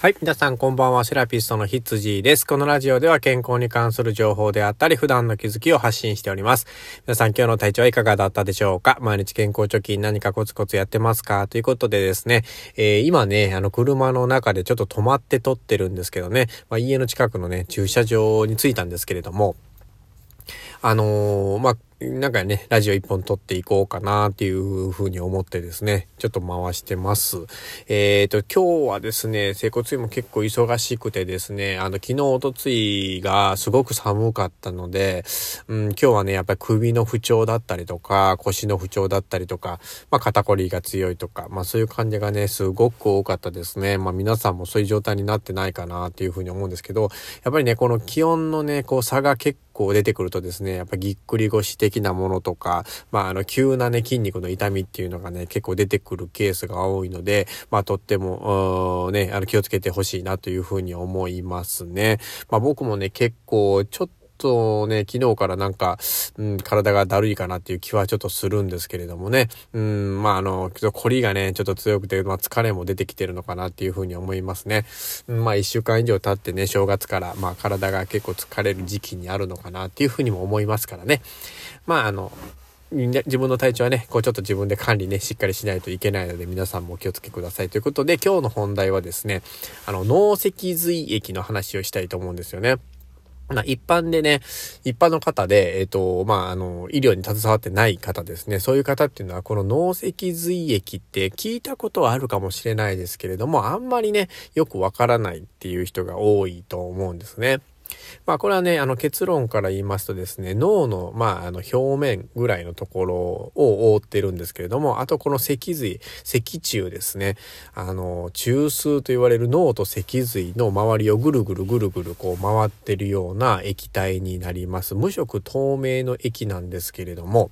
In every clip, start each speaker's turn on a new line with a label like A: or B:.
A: はい。皆さんこんばんは。セラピストのヒッツジーです。このラジオでは健康に関する情報であったり、普段の気づきを発信しております。皆さん今日の体調はいかがだったでしょうか？毎日健康貯金何かコツコツやってますか？ということでですね、えー、今ね、あの車の中でちょっと止まって撮ってるんですけどね、まあ、家の近くのね、駐車場に着いたんですけれども、あのー、まあ、なんかね、ラジオ一本撮っていこうかなっていうふうに思ってですね、ちょっと回してます。えっ、ー、と、今日はですね、整骨院も結構忙しくてですね、あの、昨日、おとついがすごく寒かったので、うん、今日はね、やっぱり首の不調だったりとか、腰の不調だったりとか、まあ、肩こりが強いとか、まあ、そういう感じがね、すごく多かったですね。まあ、皆さんもそういう状態になってないかなっていうふうに思うんですけど、やっぱりね、この気温のね、こう差が結構出てくるとですね、やっぱぎっくり腰的なものとか、まあ、あの、急なね、筋肉の痛みっていうのがね、結構出てくるケースが多いので、まあ、とっても、ね、あの、気をつけてほしいなというふうに思いますね。まあ、僕もね、結構、ちょっとね、昨日からなんか、うん、体がだるいかなっていう気はちょっとするんですけれどもね。うん、まああの、凝りがね、ちょっと強くて、まあ疲れも出てきてるのかなっていうふうに思いますね。うん、まあ一週間以上経ってね、正月から、まあ体が結構疲れる時期にあるのかなっていうふうにも思いますからね。まああの、自分の体調はね、こうちょっと自分で管理ね、しっかりしないといけないので、皆さんもお気をつけください。ということで、今日の本題はですね、あの、脳脊髄液の話をしたいと思うんですよね。まあ、一般でね、一般の方で、えっ、ー、と、まあ、あの、医療に携わってない方ですね。そういう方っていうのは、この脳脊髄液って聞いたことはあるかもしれないですけれども、あんまりね、よくわからないっていう人が多いと思うんですね。まあこれはね、あの結論から言いますとですね、脳の、まああの表面ぐらいのところを覆ってるんですけれども、あとこの脊髄、脊柱ですね、あの中枢と言われる脳と脊髄の周りをぐるぐるぐるぐるこう回ってるような液体になります。無色透明の液なんですけれども、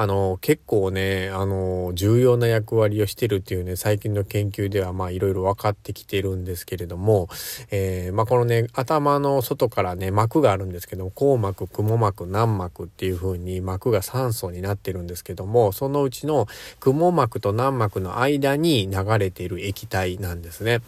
A: あの、結構ね、あの、重要な役割をしてるっていうね、最近の研究ではまあいろいろ分かってきてるんですけれども、えー、まあこのね、頭の外からね、膜があるんですけども、硬膜、雲膜、軟膜っていう風に膜が3層になってるんですけども、そのうちの雲膜と軟膜の間に流れている液体なんですね。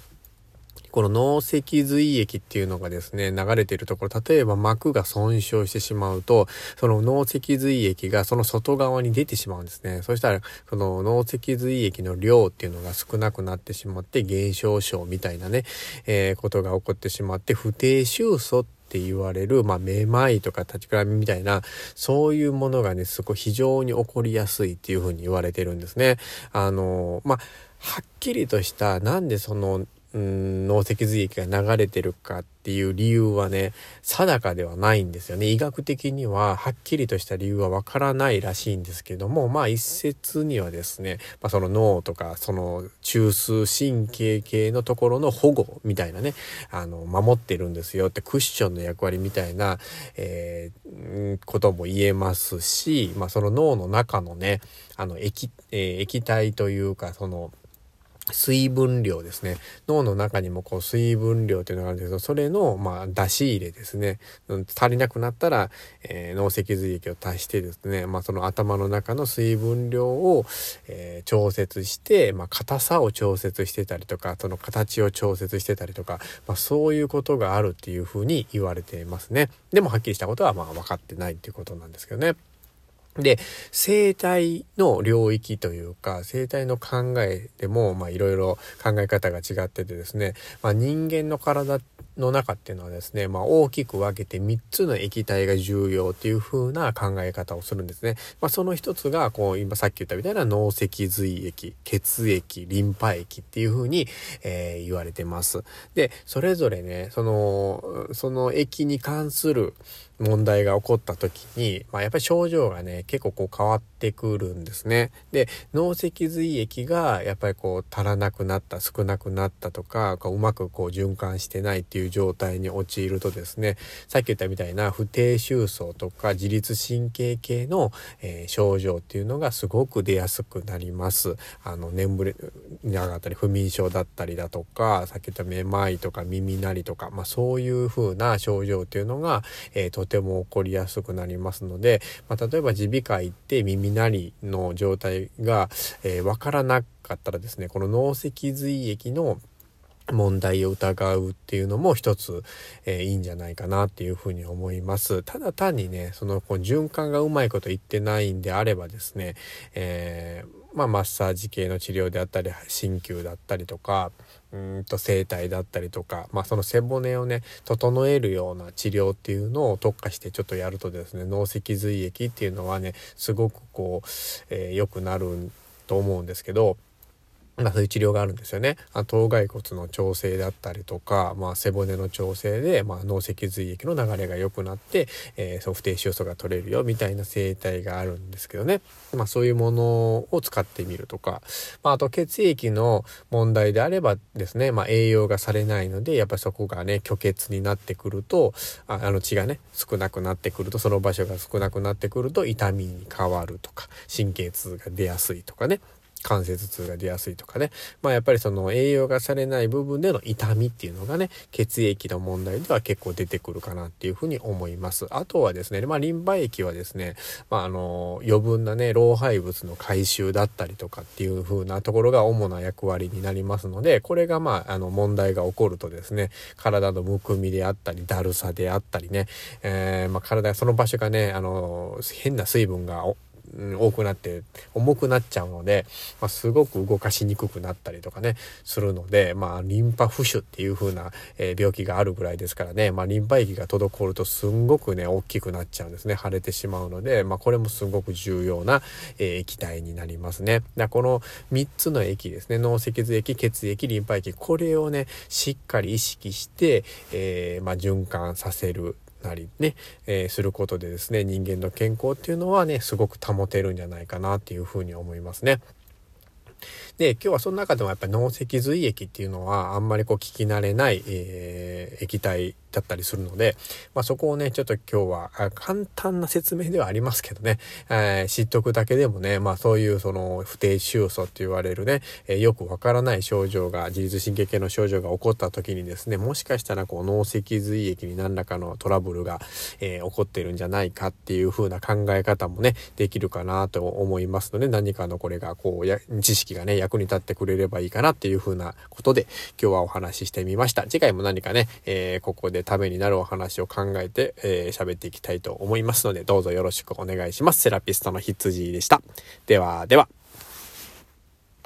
A: この脳脊髄液っていうのがですね、流れているところ、例えば膜が損傷してしまうと、その脳脊髄液がその外側に出てしまうんですね。そしたら、その脳脊髄液の量っていうのが少なくなってしまって、減少症みたいなね、えー、ことが起こってしまって、不定収素って言われる、まあ、めまいとか立ちくらみみたいな、そういうものがね、すごい非常に起こりやすいっていうふうに言われてるんですね。あの、まあ、はっきりとした、なんでその脳脊髄液が流れてるかっていう理由はね定かではないんですよね。医学的にははっきりとした理由はわからないらしいんですけどもまあ一説にはですね、まあ、その脳とかその中枢神経系のところの保護みたいなねあの守ってるんですよ。ってクッションの役割みたいな、えー、ことも言えますし、まあ、その脳の中のねあの液,、えー、液体というかその水分量ですね。脳の中にもこう水分量というのがあるんですけど、それのまあ出し入れですね。足りなくなったら、えー、脳脊髄液を足してですね、まあその頭の中の水分量を、えー、調節して、まあ硬さを調節してたりとか、その形を調節してたりとか、まあそういうことがあるっていうふうに言われていますね。でもはっきりしたことはまあ分かってないっていうことなんですけどね。で、生態の領域というか、生態の考えでも、まあいろいろ考え方が違っててですね、まあ人間の体の中っていうのはですね、まあ大きく分けて3つの液体が重要っていう風な考え方をするんですね。まあその一つが、こう今さっき言ったみたいな脳脊髄液、血液、リンパ液っていう風に、えー、言われてます。で、それぞれね、その、その液に関する問題が起こった時に、まあやっぱり症状がね、結構こう変わってくるんですね。で、脳脊髄液がやっぱりこう足らなくなった、少なくなったとか、こううまくこう循環してないっていう状態に陥るとですね、さっき言ったみたいな不定収層とか自律神経系の、えー、症状っていうのがすごく出やすくなります。あの、眠りなかったり、不眠症だったりだとか、さっき言っためまいとか耳鳴りとか、まあそういう風な症状っていうのが、えー、とても起こりやすくなりますので、まあ、例えば耳鼻科行って耳鳴りの状態が、えー、分からなかったらですねこの脳脊髄液の問題を疑うっていうのも一つ、えー、いいんじゃないかなっていうふうに思います。ただ単にね、そのこう循環がうまいこと言ってないんであればですね、えーまあ、マッサージ系の治療であったり鍼灸だったりとかうんと整体だったりとか、まあ、その背骨をね整えるような治療っていうのを特化してちょっとやるとですね脳脊髄液っていうのはねすごくこう、えー、良くなると思うんですけどまあ、そういう治療があるんですよね。あ頭蓋骨の調整だったりとか、まあ、背骨の調整で、まあ、脳脊髄液の流れが良くなって、えー、ソフテーシ素が取れるよみたいな生態があるんですけどね。まあ、そういうものを使ってみるとか、まあ、あと血液の問題であればですね、まあ、栄養がされないので、やっぱりそこがね、虚血になってくると、ああの血がね、少なくなってくると、その場所が少なくなってくると痛みに変わるとか、神経痛が出やすいとかね。関節痛が出やすいとかね。まあやっぱりその栄養がされない部分での痛みっていうのがね、血液の問題では結構出てくるかなっていうふうに思います。あとはですね、まあリンパ液はですね、まああの余分なね、老廃物の回収だったりとかっていう風なところが主な役割になりますので、これがまああの問題が起こるとですね、体のむくみであったり、だるさであったりね、えー、まあ体、その場所がね、あの変な水分が多くなって重くなっちゃうので、まあ、すごく動かしにくくなったりとかねするので、まあ、リンパ浮腫っていう風な、え、病気があるぐらいですからね、まあ、リンパ液が滞るとすんごくね大きくなっちゃうんですね腫れてしまうので、まあ、これもすごく重要な、え、液体になりますね。だこの3つの液ですね脳脊髄液血液リンパ液これをねしっかり意識して、えー、まあ、循環させるなりね、えー、することでですね人間の健康っていうのはねすごく保てるんじゃないかなっていうふうに思いますね。で、今日はその中でもやっぱり脳脊髄液っていうのはあんまりこう聞き慣れない、えー、液体だったりするので、まあ、そこをね、ちょっと今日は簡単な説明ではありますけどね、えー、知っとくだけでもね、まあそういうその不定収素って言われるね、えー、よくわからない症状が、自律神経系の症状が起こった時にですね、もしかしたらこう脳脊髄液に何らかのトラブルが、えー、起こってるんじゃないかっていう風な考え方もね、できるかなと思いますので、何かのこれがこうや、知識がね、役に立ってくれればいいかなっていう風なことで、今日はお話ししてみました。次回も何かね、えー、ここでためになるお話を考えて、えー、っていきたいと思いますので、どうぞよろしくお願いします。セラピストの羊でした。ではでは。